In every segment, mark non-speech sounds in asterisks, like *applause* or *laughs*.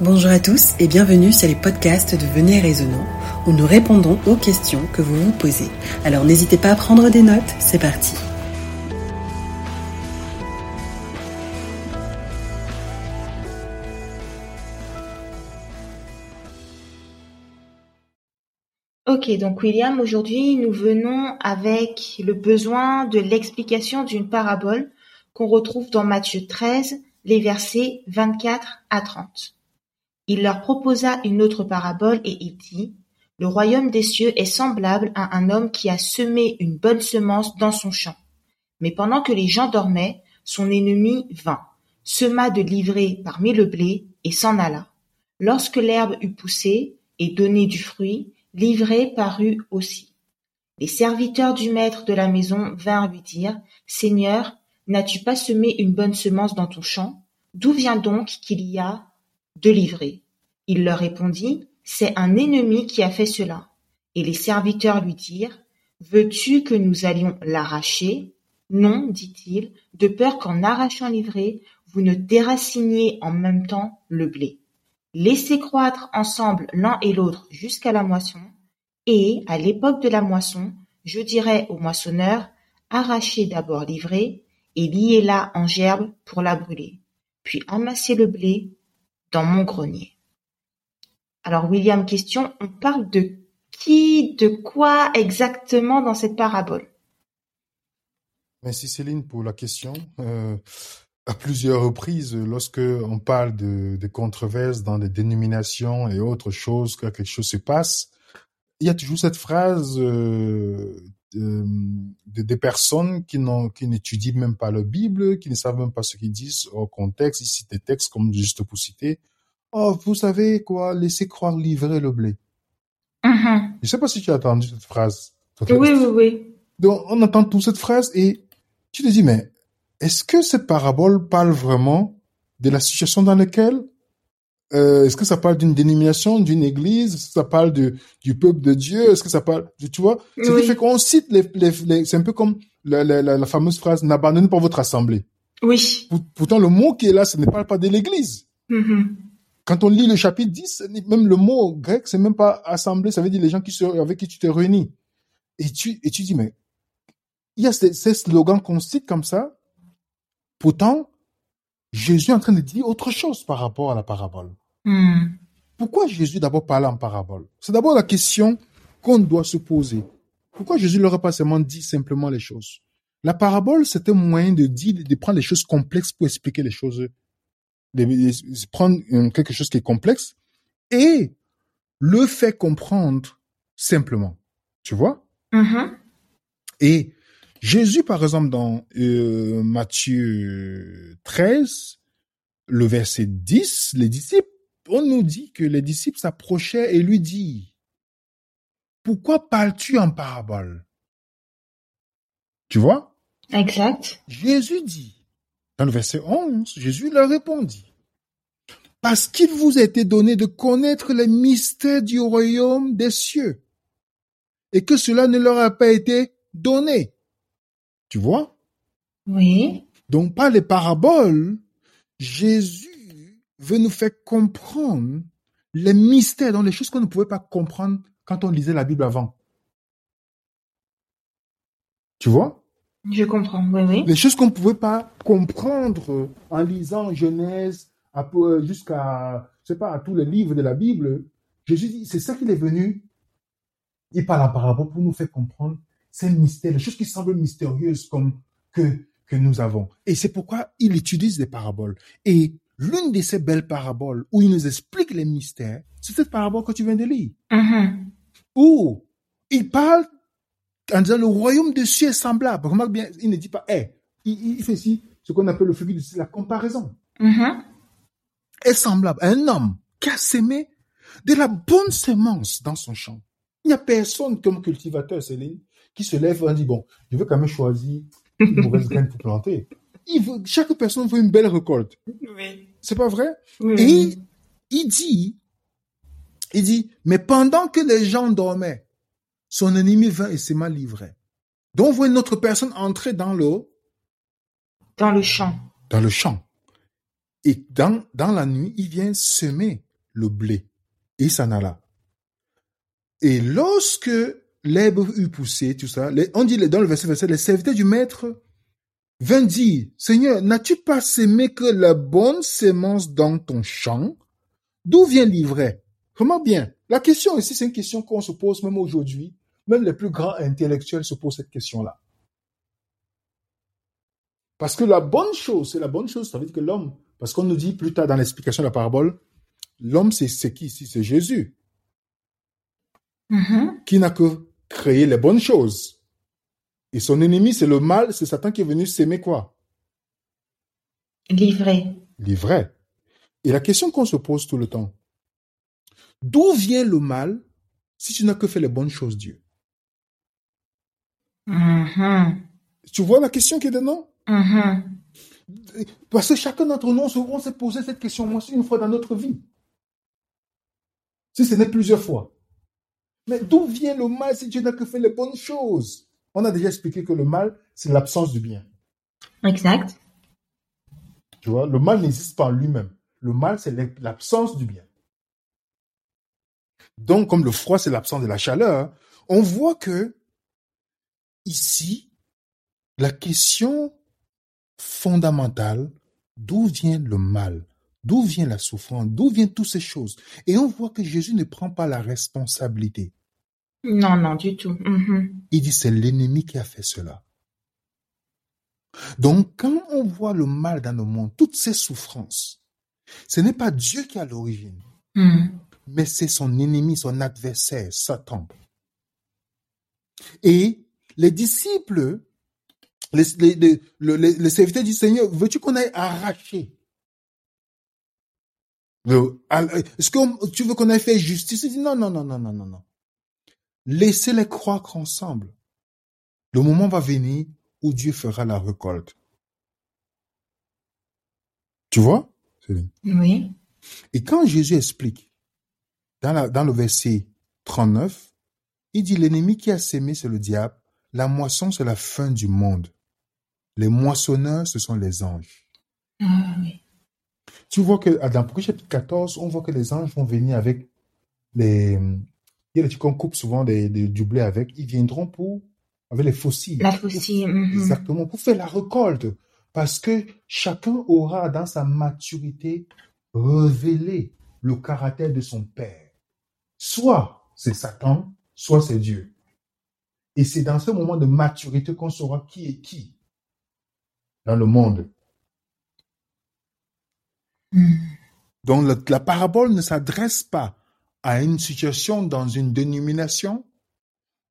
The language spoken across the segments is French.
Bonjour à tous et bienvenue sur les podcasts de Venez Raisonnant où nous répondons aux questions que vous vous posez. Alors n'hésitez pas à prendre des notes, c'est parti. Ok, donc William, aujourd'hui nous venons avec le besoin de l'explication d'une parabole qu'on retrouve dans Matthieu 13, les versets 24 à 30. Il leur proposa une autre parabole et il dit, Le royaume des cieux est semblable à un homme qui a semé une bonne semence dans son champ. Mais pendant que les gens dormaient, son ennemi vint, sema de l'ivraie parmi le blé et s'en alla. Lorsque l'herbe eut poussé et donné du fruit, l'ivraie parut aussi. Les serviteurs du maître de la maison vinrent lui dire, Seigneur, n'as-tu pas semé une bonne semence dans ton champ? D'où vient donc qu'il y a de l'ivraie? Il leur répondit, C'est un ennemi qui a fait cela. Et les serviteurs lui dirent, Veux-tu que nous allions l'arracher? Non, dit-il, de peur qu'en arrachant l'ivraie, vous ne déraciniez en même temps le blé. Laissez croître ensemble l'un et l'autre jusqu'à la moisson, et, à l'époque de la moisson, je dirai au moissonneur, arrachez d'abord l'ivraie, et liez-la en gerbe pour la brûler, puis amassez le blé dans mon grenier. Alors William, question, on parle de qui, de quoi exactement dans cette parabole? Merci Céline pour la question. Euh, à plusieurs reprises, lorsque on parle de, de controverses dans les dénominations et autres choses, que quelque chose se passe, il y a toujours cette phrase euh, de, de, des personnes qui n'étudient même pas la Bible, qui ne savent même pas ce qu'ils disent au contexte. Ici, des textes comme juste pour citer. Oh, vous savez quoi? Laissez croire livrer le blé. Mhm. Je sais pas si tu as entendu cette phrase. Oui, oui, oui. Donc, on entend toute cette phrase et tu te dis, mais est-ce que cette parabole parle vraiment de la situation dans laquelle euh, Est-ce que ça parle d'une dénomination, d'une église? Est-ce que ça parle de, du peuple de Dieu? Est-ce que ça parle, tu vois? Ce Oui. fait qu'on cite les, les, les- c'est un peu comme la, la, la, la fameuse phrase n'abandonnez pas votre assemblée. Oui. Pour- Pourtant, le mot qui est là, ce ne parle pas de l'église. Mhm. Quand on lit le chapitre 10, même le mot grec, c'est même pas assemblée, ça veut dire les gens qui se, avec qui tu t'es réuni. Et tu, et tu dis, mais il y a ces, ces slogans qu'on cite comme ça. Pourtant, Jésus est en train de dire autre chose par rapport à la parabole. Hmm. Pourquoi Jésus d'abord parle en parabole? C'est d'abord la question qu'on doit se poser. Pourquoi Jésus leur a pas seulement dit simplement les choses? La parabole, c'est un moyen de dire, de prendre les choses complexes pour expliquer les choses, prendre quelque chose qui est complexe et le fait comprendre simplement. Tu vois? Mhm. Et Jésus, par exemple, dans euh, Matthieu 13, le verset 10, les disciples, on nous dit que les disciples s'approchaient et lui disent, pourquoi parles-tu en parabole Tu vois? Exact. Jésus dit, dans le verset 11, Jésus leur répondit, parce qu'il vous a été donné de connaître les mystères du royaume des cieux, et que cela ne leur a pas été donné. Tu vois? Oui. Donc par les paraboles, Jésus veut nous faire comprendre les mystères, dans les choses qu'on ne pouvait pas comprendre quand on lisait la Bible avant. Tu vois? Je comprends. Oui, oui. Les choses qu'on ne pouvait pas comprendre en lisant Genèse euh, jusqu'à, je sais pas, à tous les livres de la Bible. Jésus dit, c'est ça qu'il est venu. Il parle en parabole pour nous faire comprendre ces mystères, les choses qui semblent mystérieuses comme que, que nous avons. Et c'est pourquoi il utilise des paraboles. Et l'une de ces belles paraboles où il nous explique les mystères, c'est cette parabole que tu viens de lire Mhm. où il parle en disant le royaume des cieux est semblable. Remarque bien, il ne dit pas, eh, il, il fait ici ce qu'on appelle le figure de la comparaison. Mhm. Est semblable à un homme qui a semé de la bonne semence dans son champ. Il n'y a personne comme cultivateur, Céline, qui se lève et dit, bon, je veux quand même choisir une mauvaise graine pour planter. Il veut, chaque personne veut une belle récolte. Oui. C'est pas vrai? Oui. Et il dit, il dit, mais pendant que les gens dormaient, son ennemi vint et s'est mal livré. Donc, on voit une autre personne entrer dans le, Dans le champ. dans le champ. Et dans, dans la nuit, il vient semer le blé. Et il s'en alla. Et lorsque l'herbe eut poussé, tout ça, on dit dans le verset 27, les serviteurs du maître vint dire, Seigneur, n'as-tu pas semé que la bonne sémence dans ton champ? D'où vient l'ivraie? Comment bien? La question ici, c'est une question qu'on se pose même aujourd'hui. Même les plus grands intellectuels se posent cette question-là. Parce que la bonne chose, c'est la bonne chose, ça veut dire que l'homme, parce qu'on nous dit plus tard dans l'explication de la parabole, l'homme, c'est qui? Ici? C'est Jésus. Mhm. Qui n'a que créé les bonnes choses. Et son ennemi, c'est le mal, c'est Satan qui est venu s'aimer quoi? Livré. L'ivraie. Et la question qu'on se pose tout le temps, d'où vient le mal si tu n'as que fait les bonnes choses, Dieu? Mhm. Tu vois la question qui est dedans? Mhm. Parce que chacun d'entre nous, on s'est posé cette question moins une fois dans notre vie. Si ce n'est plusieurs fois. Mais d'où vient le mal si tu n'as que fait les bonnes choses? On a déjà expliqué que le mal, c'est l'absence du bien. Exact. Tu vois, le mal n'existe pas en lui-même. Le mal, c'est l'absence du bien. Donc, comme le froid, c'est l'absence de la chaleur, on voit que ici, la question fondamentale, d'où vient le mal D'où vient la souffrance D'où viennent toutes ces choses? Et on voit que Jésus ne prend pas la responsabilité. Non, non, du tout. Mhm. Il dit c'est l'ennemi qui a fait cela. Donc quand on voit le mal dans le monde, toutes ces souffrances, ce n'est pas Dieu qui a l'origine, Mhm. mais c'est son ennemi, son adversaire, Satan. Et les disciples, les, les, les, les- les serviteurs du Seigneur, veux-tu qu'on aille arracher? Est-ce que tu veux qu'on aille faire justice? Il dit non, non, non, non, non, non, non. Laissez-les croître ensemble. Le moment va venir où Dieu fera la récolte. Tu vois Céline? Oui. Et quand Jésus explique, dans, la- dans le verset 39, il dit l'ennemi qui a sémé, c'est le diable. La moisson, c'est la fin du monde. Les moissonneurs, ce sont les anges. Ah, oui. Tu vois que dans Apocalypse chapitre 14, on voit que les anges vont venir avec les... Il y a des trucs qu'on coupe souvent des, des- du blé avec. Ils viendront pour... avec les fossiles. La faucille. mhm. Exactement, pour faire la récolte. Parce que chacun aura dans sa maturité révélé le caractère de son père. Soit c'est Satan, soit c'est Dieu. Et c'est dans ce moment de maturité qu'on saura qui est qui dans le monde. Donc la, la parabole ne s'adresse pas à une situation dans une dénomination,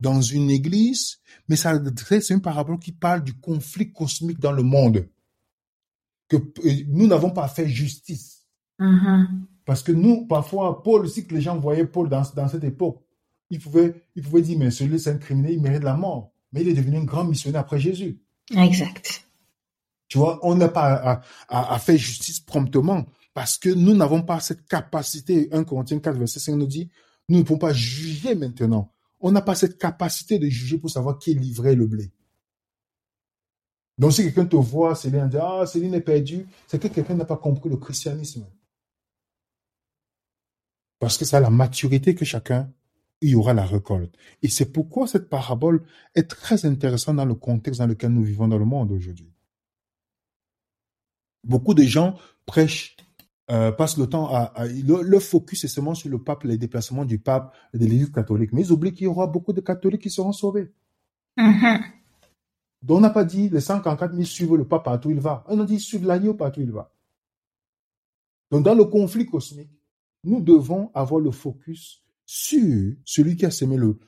dans une église, mais ça s'adresse à une parabole qui parle du conflit cosmique dans le monde. Que euh, nous n'avons pas fait justice. Mhm. Parce que nous, parfois, Paul aussi, que les gens voyaient Paul dans, dans cette époque, ils pouvaient, ils pouvaient dire, mais celui-là, c'est un criminel, il mérite la mort. Mais il est devenu un grand missionnaire après Jésus. Exact. Tu vois, on n'a pas à, à- à faire justice promptement parce que nous n'avons pas cette capacité. 1 Corinthiens 4, verset 5 nous dit, nous ne pouvons pas juger maintenant. On n'a pas cette capacité de juger pour savoir qui est livré le blé. Donc si quelqu'un te voit, Céline, dit, ah, Céline est perdue, c'est que quelqu'un n'a pas compris le christianisme. Parce que c'est à la maturité que chacun, il y aura la récolte. Et c'est pourquoi cette parabole est très intéressante dans le contexte dans lequel nous vivons dans le monde aujourd'hui. Beaucoup de gens prêchent, euh, passent le temps à, à- le, le focus est seulement sur le pape, les déplacements du pape et de l'Église catholique. Mais ils oublient qu'il y aura beaucoup de catholiques qui seront sauvés. Donc on n'a pas dit les 144 000 suivent le pape partout où il va. On a dit suivent l'agneau partout où il va. Donc dans le conflit cosmique, nous devons avoir le focus sur celui qui a semé le,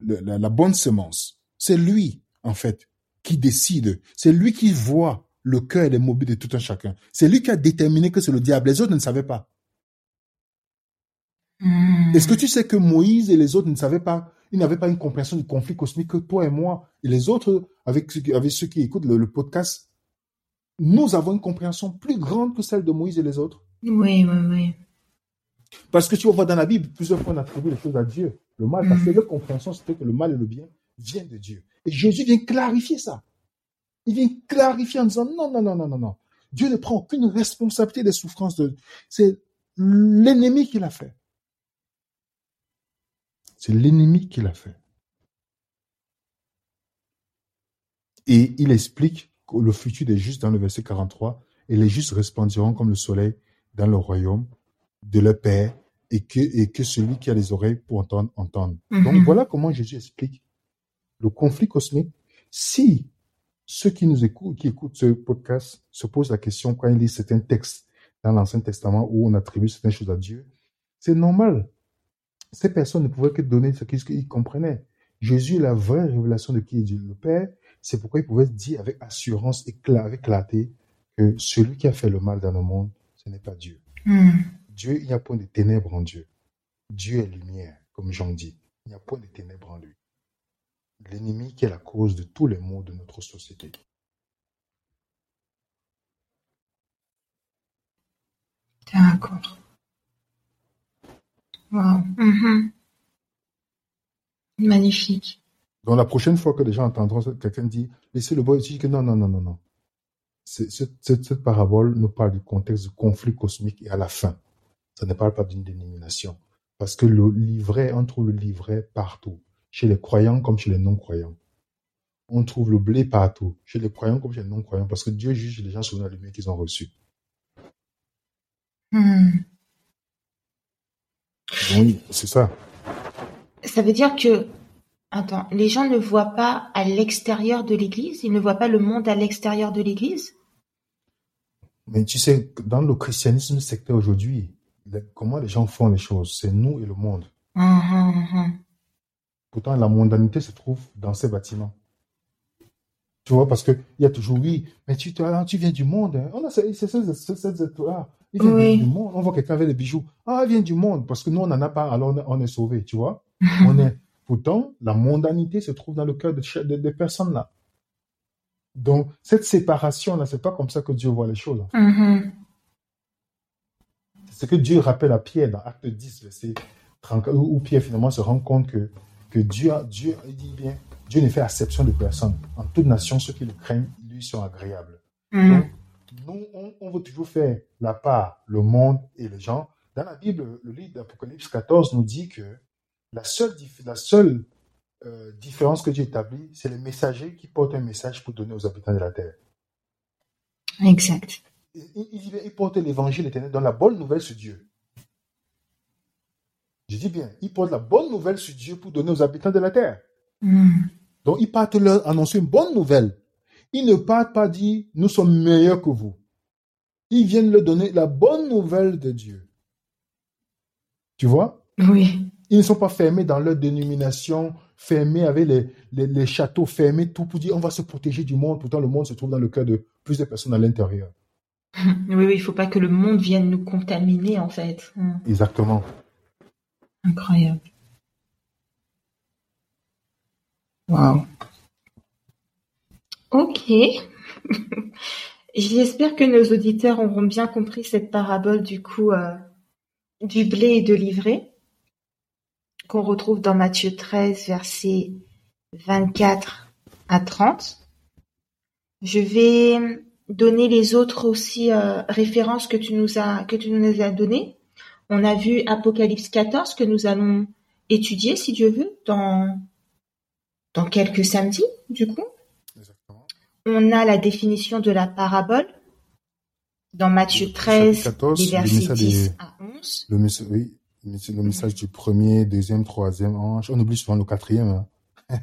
la, la bonne semence. C'est lui, en fait, qui décide. C'est lui qui voit le cœur et les mobiles de tout un chacun. C'est lui qui a déterminé que c'est le diable. Les autres ne savaient pas. Mhm. Est-ce que tu sais que Moïse et les autres ne savaient pas, ils n'avaient pas une compréhension du conflit cosmique que toi et moi et les autres, avec, ceux qui- avec ceux qui écoutent le, le podcast, nous avons une compréhension plus grande que celle de Moïse et les autres. Oui, oui, oui. Parce que tu vas voir dans la Bible, plusieurs fois on attribue les choses à Dieu. Le mal, parce que leur compréhension, c'était que le mal et le bien viennent de Dieu. Et Jésus vient clarifier ça. Il vient clarifier en disant non, non, non, non, non, non. Dieu ne prend aucune responsabilité des souffrances de, c'est l'ennemi qui l'a fait. C'est l'ennemi qui l'a fait. Et il explique que le futur des justes dans le verset 43, et les justes resplendiront comme le soleil dans le royaume de leur Père, et que, et que celui qui a les oreilles pour entendre, entende. Donc Mhm. voilà comment Jésus explique le conflit cosmique. Si ceux qui nous écoutent, qui écoutent ce podcast, se posent la question quand ils lisent certains textes dans l'Ancien Testament où on attribue certaines choses à Dieu, c'est normal. Ces personnes ne pouvaient que donner ce qu'ils comprenaient. Jésus est la vraie révélation de qui est Dieu le Père. C'est pourquoi il pouvait dire avec assurance et avec clarté que celui qui a fait le mal dans le monde, ce n'est pas Dieu. Hmm. Dieu, il n'y a point de ténèbres en Dieu. Dieu est lumière, comme Jean dit. Il n'y a point de ténèbres en lui. L'ennemi qui est la cause de tous les maux de notre société. D'accord. Wow. Mhm. Magnifique. Donc la prochaine fois que les gens entendront quelqu'un dit, laissez le boy dire que non, non, non, non, non. Cette, cette parabole nous parle du contexte du conflit cosmique et à la fin. Ça ne parle pas d'une dénomination. Parce que le livret, on trouve le livret partout. Chez les croyants comme chez les non-croyants. On trouve le blé partout. Chez les croyants comme chez les non-croyants. Parce que Dieu juge les gens selon la lumière qu'ils ont reçue. Hmm. Donc, c'est ça. Ça veut dire que, attends, les gens ne voient pas à l'extérieur de l'Église, ils ne voient pas le monde à l'extérieur de l'Église? Mais tu sais, dans le christianisme sectaire aujourd'hui, les- comment les gens font les choses, c'est nous et le monde. Mhm, mhm. Pourtant, la mondanité se trouve dans ces bâtiments. Tu vois, parce que il y a toujours, oui, mais tu, tu viens du monde. hein. On a ces- viennent Oui. du monde. On voit quelqu'un avec des bijoux. Ah, il vient du monde. Parce que nous, on n'en a pas, alors on est, sauvé, tu vois. On est, pourtant, la mondanité se trouve dans le cœur de, cha- de- des personnes là. Donc, cette séparation-là, c'est pas comme ça que Dieu voit les choses. Mhm. C'est ce que Dieu rappelle à Pierre dans Acte 10, verset 34, où Pierre finalement se rend compte que, que Dieu, Dieu, il dit bien, Dieu ne fait acception de personne. En toute nation, ceux qui le craignent, lui sont agréables. Donc, nous, on, on veut toujours faire la part, le monde et les gens. Dans la Bible, le livre d'Apocalypse 14 nous dit que la seule, la seule euh, différence que Dieu établit, c'est les messagers qui portent un message pour donner aux habitants de la terre. Exact. Il, il, porte l'évangile éternel dans la bonne nouvelle sur Dieu. Je dis bien, il porte la bonne nouvelle sur Dieu pour donner aux habitants de la terre. Mhm. Donc, ils partent leur annoncer une bonne nouvelle. Ils ne partent pas dire, nous sommes meilleurs que vous. Ils viennent leur donner la bonne nouvelle de Dieu. Tu vois? Oui. Ils ne sont pas fermés dans leur dénomination, fermés avec les, les, les châteaux fermés, tout pour dire on va se protéger du monde. Pourtant, le monde se trouve dans le cœur de plusieurs personnes à l'intérieur. Oui, oui, il faut pas que le monde vienne nous contaminer, en fait. Mhm. Exactement. Incroyable. Wow. Ok. *laughs* J'espère que nos auditeurs auront bien compris cette parabole du coup euh, du blé et de l'ivraie qu'on retrouve dans Matthieu 13, versets 24 à 30. Je vais donner les autres aussi euh, références que tu nous as que tu nous as données. On a vu Apocalypse 14 que nous allons étudier, si Dieu veut, dans, dans quelques samedis, du coup. Exactement. On a la définition de la parabole dans Matthieu Le 13, chapitre 14, les le versets message 10 des- à 11. Le, oui, le le message du premier, deuxième, troisième ange. On oublie souvent le quatrième. hein.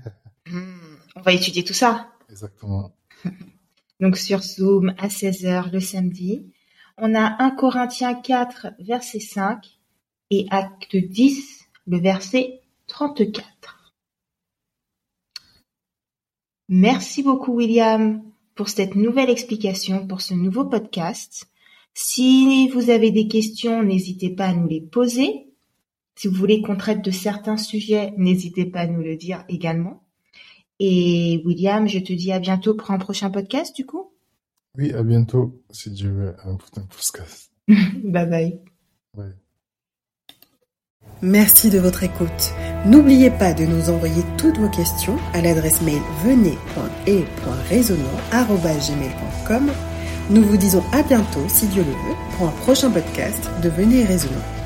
Hmm, on va étudier tout ça. Exactement. *laughs* Donc sur Zoom à 16h le samedi. On a 1 Corinthiens 4, verset 5 et Acte 10, le verset 34. Merci beaucoup William pour cette nouvelle explication, pour ce nouveau podcast. Si vous avez des questions, n'hésitez pas à nous les poser. Si vous voulez qu'on traite de certains sujets, n'hésitez pas à nous le dire également. Et William, je te dis à bientôt pour un prochain podcast du coup. Oui, à bientôt, si Dieu veut, un prochain podcast. *laughs* bye bye. Ouais. Merci de votre écoute. N'oubliez pas de nous envoyer toutes vos questions à l'adresse mail venez.et.raisonnant.gmail.com Nous vous disons à bientôt, si Dieu le veut, pour un prochain podcast de Venez et Raisonnons.